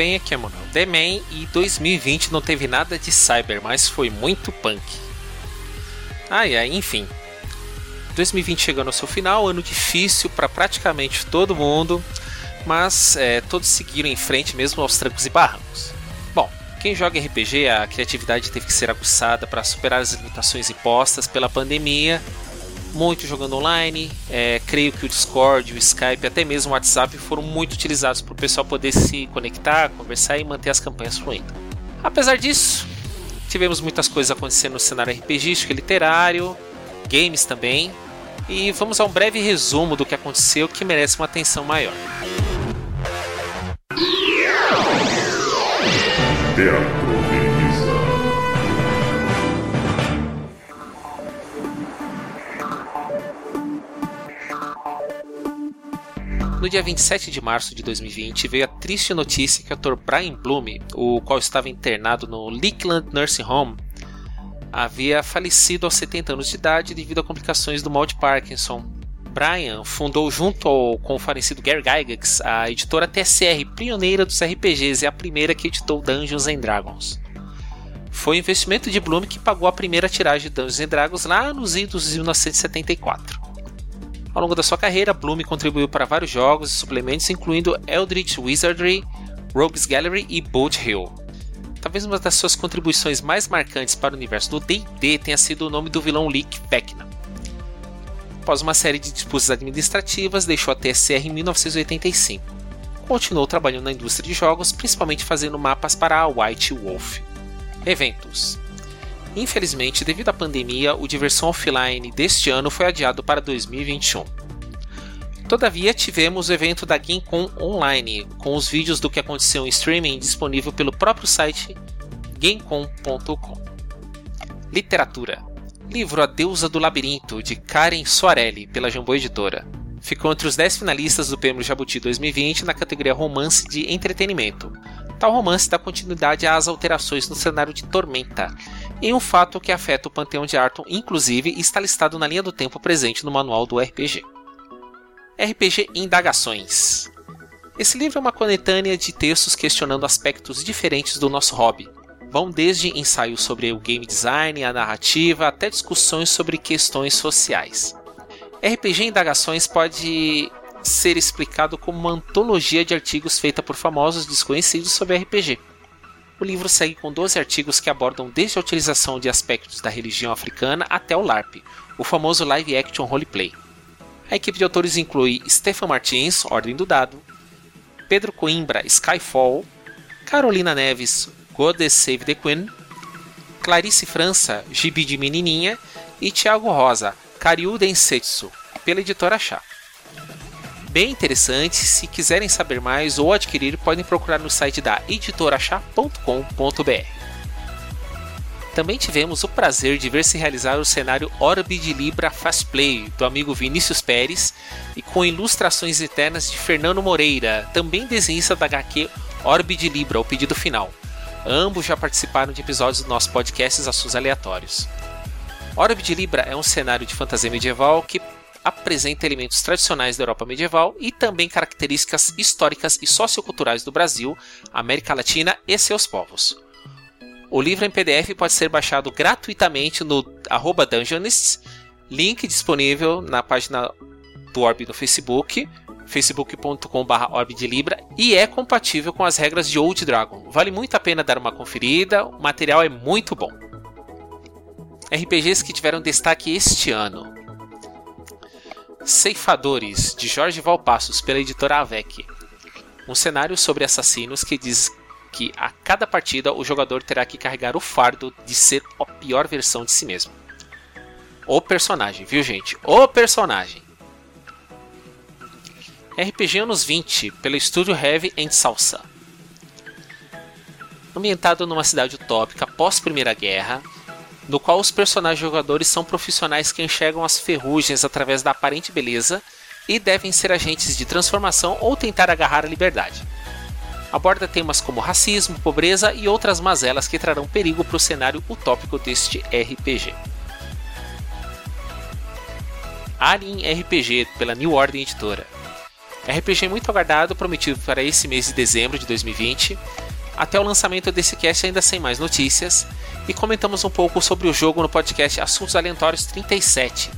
Bem, aqui é Manuel Demen e 2020 não teve nada de cyber, mas foi muito punk. Ai, ai, enfim. 2020 chegando ao seu final, ano difícil para praticamente todo mundo, mas é, todos seguiram em frente mesmo aos trancos e barrancos. Bom, quem joga RPG, a criatividade teve que ser aguçada para superar as limitações impostas pela pandemia. Muito jogando online, é, creio que o Discord, o Skype, até mesmo o WhatsApp foram muito utilizados para o pessoal poder se conectar, conversar e manter as campanhas fluindo. Apesar disso, tivemos muitas coisas acontecendo no cenário RPGístico e literário, games também, e vamos a um breve resumo do que aconteceu que merece uma atenção maior. Teatro No dia 27 de março de 2020, veio a triste notícia que o ator Brian Bloom, o qual estava internado no Lakeland Nursing Home, havia falecido aos 70 anos de idade devido a complicações do mal de Parkinson. Brian fundou junto ao, com o falecido Gary Gygax a editora TSR, pioneira dos RPGs e a primeira que editou Dungeons and Dragons. Foi o investimento de Bloom que pagou a primeira tiragem de Dungeons and Dragons lá nos idos de 1974. Ao longo da sua carreira, Bloom contribuiu para vários jogos e suplementos, incluindo Eldritch Wizardry, Rogues Gallery e Bolt Hill. Talvez uma das suas contribuições mais marcantes para o universo do D&D tenha sido o nome do vilão Leek Vecna. Após uma série de disputas administrativas, deixou a TSR em 1985. Continuou trabalhando na indústria de jogos, principalmente fazendo mapas para a White Wolf. Eventos Infelizmente, devido à pandemia, o Diversão Offline deste ano foi adiado para 2021. Todavia, tivemos o evento da GameCon Online, com os vídeos do que aconteceu em streaming disponível pelo próprio site gamecon.com. Literatura Livro A Deusa do Labirinto, de Karen Soarelli, pela Jambô Editora. Ficou entre os 10 finalistas do Prêmio Jabuti 2020 na categoria Romance de Entretenimento. Tal romance dá continuidade às alterações no cenário de Tormenta, em um fato que afeta o panteão de Arton, inclusive, e está listado na linha do tempo presente no manual do RPG. RPG Indagações Esse livro é uma coletânea de textos questionando aspectos diferentes do nosso hobby. Vão desde ensaios sobre o game design, a narrativa, até discussões sobre questões sociais. RPG Indagações pode ser explicado como uma antologia de artigos feita por famosos desconhecidos sobre RPG. O livro segue com 12 artigos que abordam desde a utilização de aspectos da religião africana até o LARP, o famoso live action roleplay. A equipe de autores inclui Stefan Martins, Ordem do Dado, Pedro Coimbra, Skyfall, Carolina Neves, God Save the Queen, Clarice França, Gibi de Menininha e Thiago Rosa, Karyu Densetsu, pela editora Chá bem interessante. Se quiserem saber mais ou adquirir, podem procurar no site da editorachá.com.br. Também tivemos o prazer de ver se realizar o cenário Orbe de Libra Fast Play do amigo Vinícius Pérez e com ilustrações eternas de Fernando Moreira, também desenhista da HQ Orbe de Libra, o pedido final. Ambos já participaram de episódios do nosso podcast Assuntos Aleatórios. Orbe de Libra é um cenário de fantasia medieval que apresenta elementos tradicionais da Europa medieval e também características históricas e socioculturais do Brasil, América Latina e seus povos. O livro em PDF pode ser baixado gratuitamente no Dungeonists, link disponível na página do Orb no Facebook, facebook.com.br de Libra, e é compatível com as regras de Old Dragon. Vale muito a pena dar uma conferida, o material é muito bom. RPGs que tiveram destaque este ano. Ceifadores, de Jorge Valpassos, pela editora Avec. Um cenário sobre assassinos que diz que a cada partida o jogador terá que carregar o fardo de ser a pior versão de si mesmo. O personagem, viu gente? O personagem. RPG Anos 20, pelo estúdio Heavy and Salsa. Ambientado numa cidade utópica pós-Primeira Guerra, no qual os personagens jogadores são profissionais que enxergam as ferrugens através da aparente beleza e devem ser agentes de transformação ou tentar agarrar a liberdade. Aborda temas como racismo, pobreza e outras mazelas que trarão perigo para o cenário utópico deste RPG. Alien RPG, pela New Order Editora. RPG muito aguardado, prometido para esse mês de dezembro de 2020. Até o lançamento desse cast ainda sem mais notícias, e comentamos um pouco sobre o jogo no podcast Assuntos Aleatórios 37,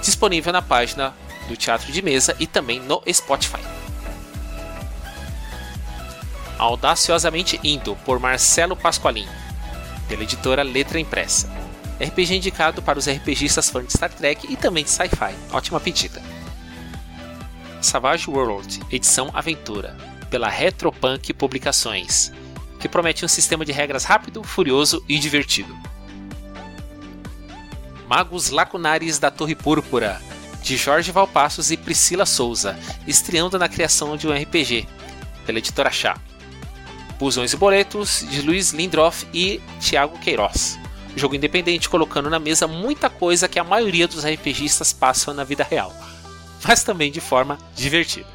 disponível na página do Teatro de Mesa e também no Spotify. Audaciosamente Indo, por Marcelo Pasqualin, pela editora Letra Impressa. RPG indicado para os RPGistas fãs de Star Trek e também de sci-fi. Ótima pedida. Savage World, edição Aventura, pela Retropunk Publicações, que promete um sistema de regras rápido, furioso e divertido. Magos Lacunares da Torre Púrpura, de Jorge Valpassos e Priscila Souza, estreando na criação de um RPG, pela editora Chá. Busões e Boletos, de Luiz Lindroff e Thiago Queiroz. Jogo independente colocando na mesa muita coisa que a maioria dos RPGistas passam na vida real, mas também de forma divertida.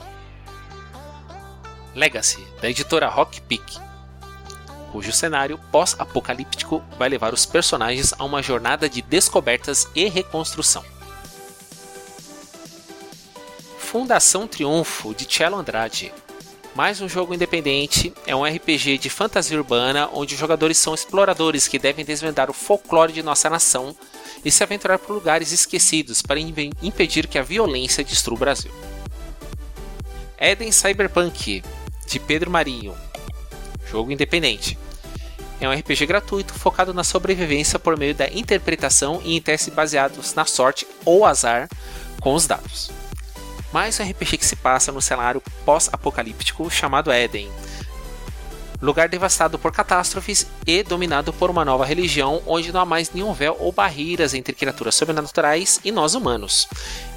Legacy, da editora Rock Peak, cujo cenário pós-apocalíptico vai levar os personagens a uma jornada de descobertas e reconstrução. Fundação Triunfo de Cello Andrade, mais um jogo independente, é um RPG de fantasia urbana onde os jogadores são exploradores que devem desvendar o folclore de nossa nação e se aventurar por lugares esquecidos para impedir que a violência destrua o Brasil. Eden Cyberpunk, de Pedro Marinho, jogo independente. É um RPG gratuito focado na sobrevivência por meio da interpretação e em testes baseados na sorte ou azar com os dados mais um RPG que se passa no cenário pós-apocalíptico chamado Éden. Lugar devastado por catástrofes e dominado por uma nova religião onde não há mais nenhum véu ou barreiras entre criaturas sobrenaturais e nós humanos.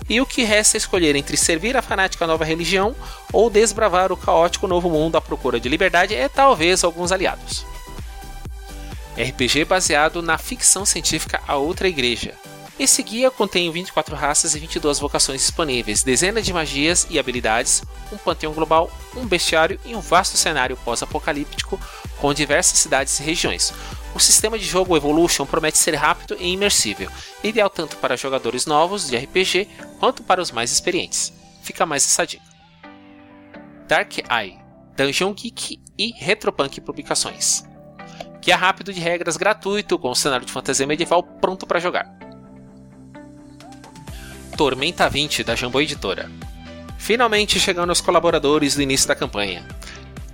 E o que resta é escolher entre servir a fanática nova religião ou desbravar o caótico novo mundo à procura de liberdade e talvez alguns aliados. RPG baseado na ficção científica A Outra Igreja, esse guia contém 24 raças e 22 vocações disponíveis, dezenas de magias e habilidades, um panteão global, um bestiário e um vasto cenário pós-apocalíptico com diversas cidades e regiões. O sistema de jogo Evolution promete ser rápido e imersível, ideal tanto para jogadores novos de RPG quanto para os mais experientes. Fica mais essa dica. Dark Eye, Dungeon Geek e Retropunk Publicações. Guia rápido de regras gratuito com um cenário de fantasia medieval pronto para jogar. Tormenta 20 da Jambô Editora. Finalmente chegando aos colaboradores do início da campanha.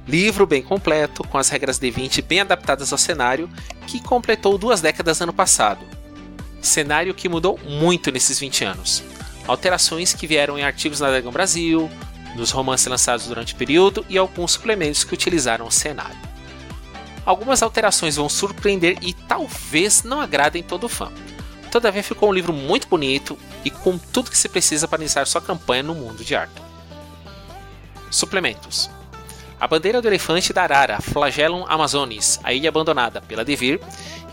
Livro bem completo, com as regras de 20 bem adaptadas ao cenário, que completou duas décadas ano passado. Cenário que mudou muito nesses 20 anos. Alterações que vieram em artigos na Dragão Brasil, nos romances lançados durante o período e alguns suplementos que utilizaram o cenário. Algumas alterações vão surpreender e talvez não agradem todo fã. Todavia ficou um livro muito bonito e com tudo que se precisa para iniciar sua campanha no mundo de Arthur. Suplementos: A Bandeira do Elefante da Arara, Flagellum Amazonis, A Ilha Abandonada, pela Devir,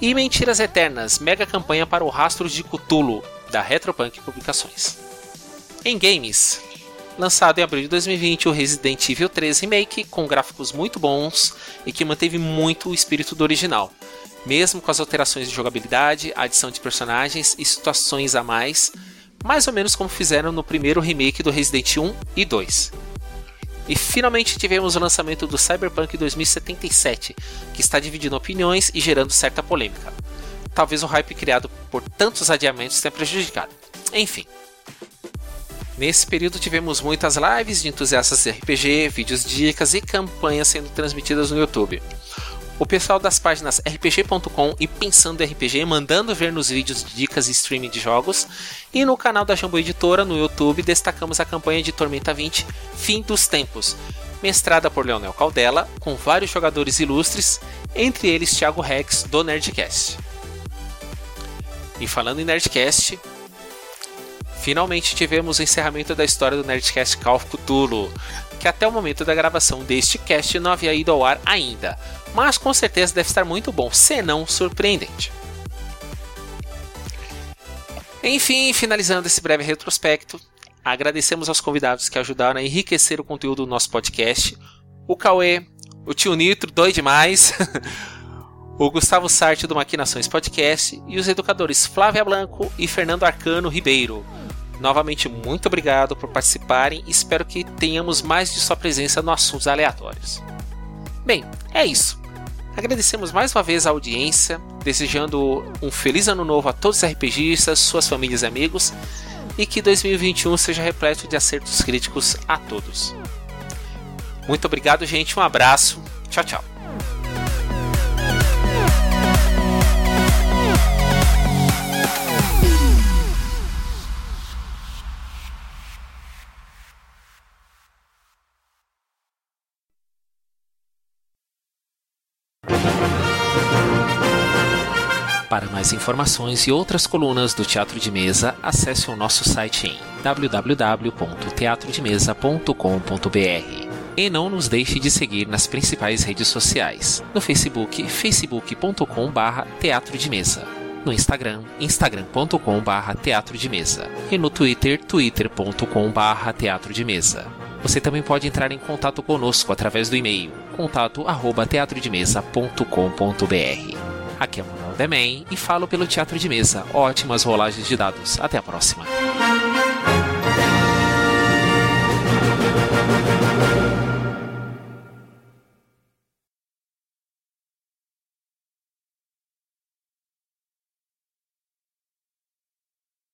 e Mentiras Eternas, mega campanha para o Rastro de Cthulhu, da Retropunk Publicações. Em games, lançado em abril de 2020 o Resident Evil 3 Remake, com gráficos muito bons e que manteve muito o espírito do original, mesmo com as alterações de jogabilidade, adição de personagens e situações a mais, mais ou menos como fizeram no primeiro remake do Resident 1 e 2. E finalmente tivemos o lançamento do Cyberpunk 2077, que está dividindo opiniões e gerando certa polêmica. Talvez o hype criado por tantos adiamentos tenha prejudicado. Enfim. Nesse período tivemos muitas lives de entusiastas de RPG, vídeos dicas e campanhas sendo transmitidas no YouTube o pessoal das páginas rpg.com e Pensando RPG mandando ver nos vídeos de dicas e streaming de jogos. E no canal da Jumbo Editora no YouTube destacamos a campanha de Tormenta 20 Fim dos Tempos, mestrada por Leonel Caldela, com vários jogadores ilustres, entre eles Thiago Rex do Nerdcast. E falando em Nerdcast, Finalmente tivemos o encerramento da história do Nerdcast Call of Cthulhu, que até o momento da gravação deste cast não havia ido ao ar ainda, mas com certeza deve estar muito bom, se não surpreendente. Enfim, finalizando esse breve retrospecto, agradecemos aos convidados que ajudaram a enriquecer o conteúdo do nosso podcast, o Cauê, o tio Nitro, doido demais, o Gustavo Sarte do Maquinações Podcast e os educadores Flávia Blanco e Fernando Arcano Ribeiro. Novamente, muito obrigado por participarem e espero que tenhamos mais de sua presença no Assuntos Aleatórios. Bem, é isso. Agradecemos mais uma vez a audiência, desejando um feliz ano novo a todos os RPGistas, suas famílias e amigos, e que 2021 seja repleto de acertos críticos a todos. Muito obrigado, gente. Um abraço. Tchau, tchau. Mais informações e outras colunas do Teatro de Mesa, acesse o nosso site em www.teatrodemesa.com.br. E não nos deixe de seguir nas principais redes sociais. No Facebook, facebook.com.br Teatro de Mesa. No Instagram, instagram.com.br Teatro de Mesa. E no Twitter, twitter.com.br Teatro de Mesa. Você também pode entrar em contato conosco através do e-mail contato@teatrodemesa.com.br. Aqui é o Manuel Demen e falo pelo Teatro de Mesa. Ótimas rolagens de dados. Até a próxima.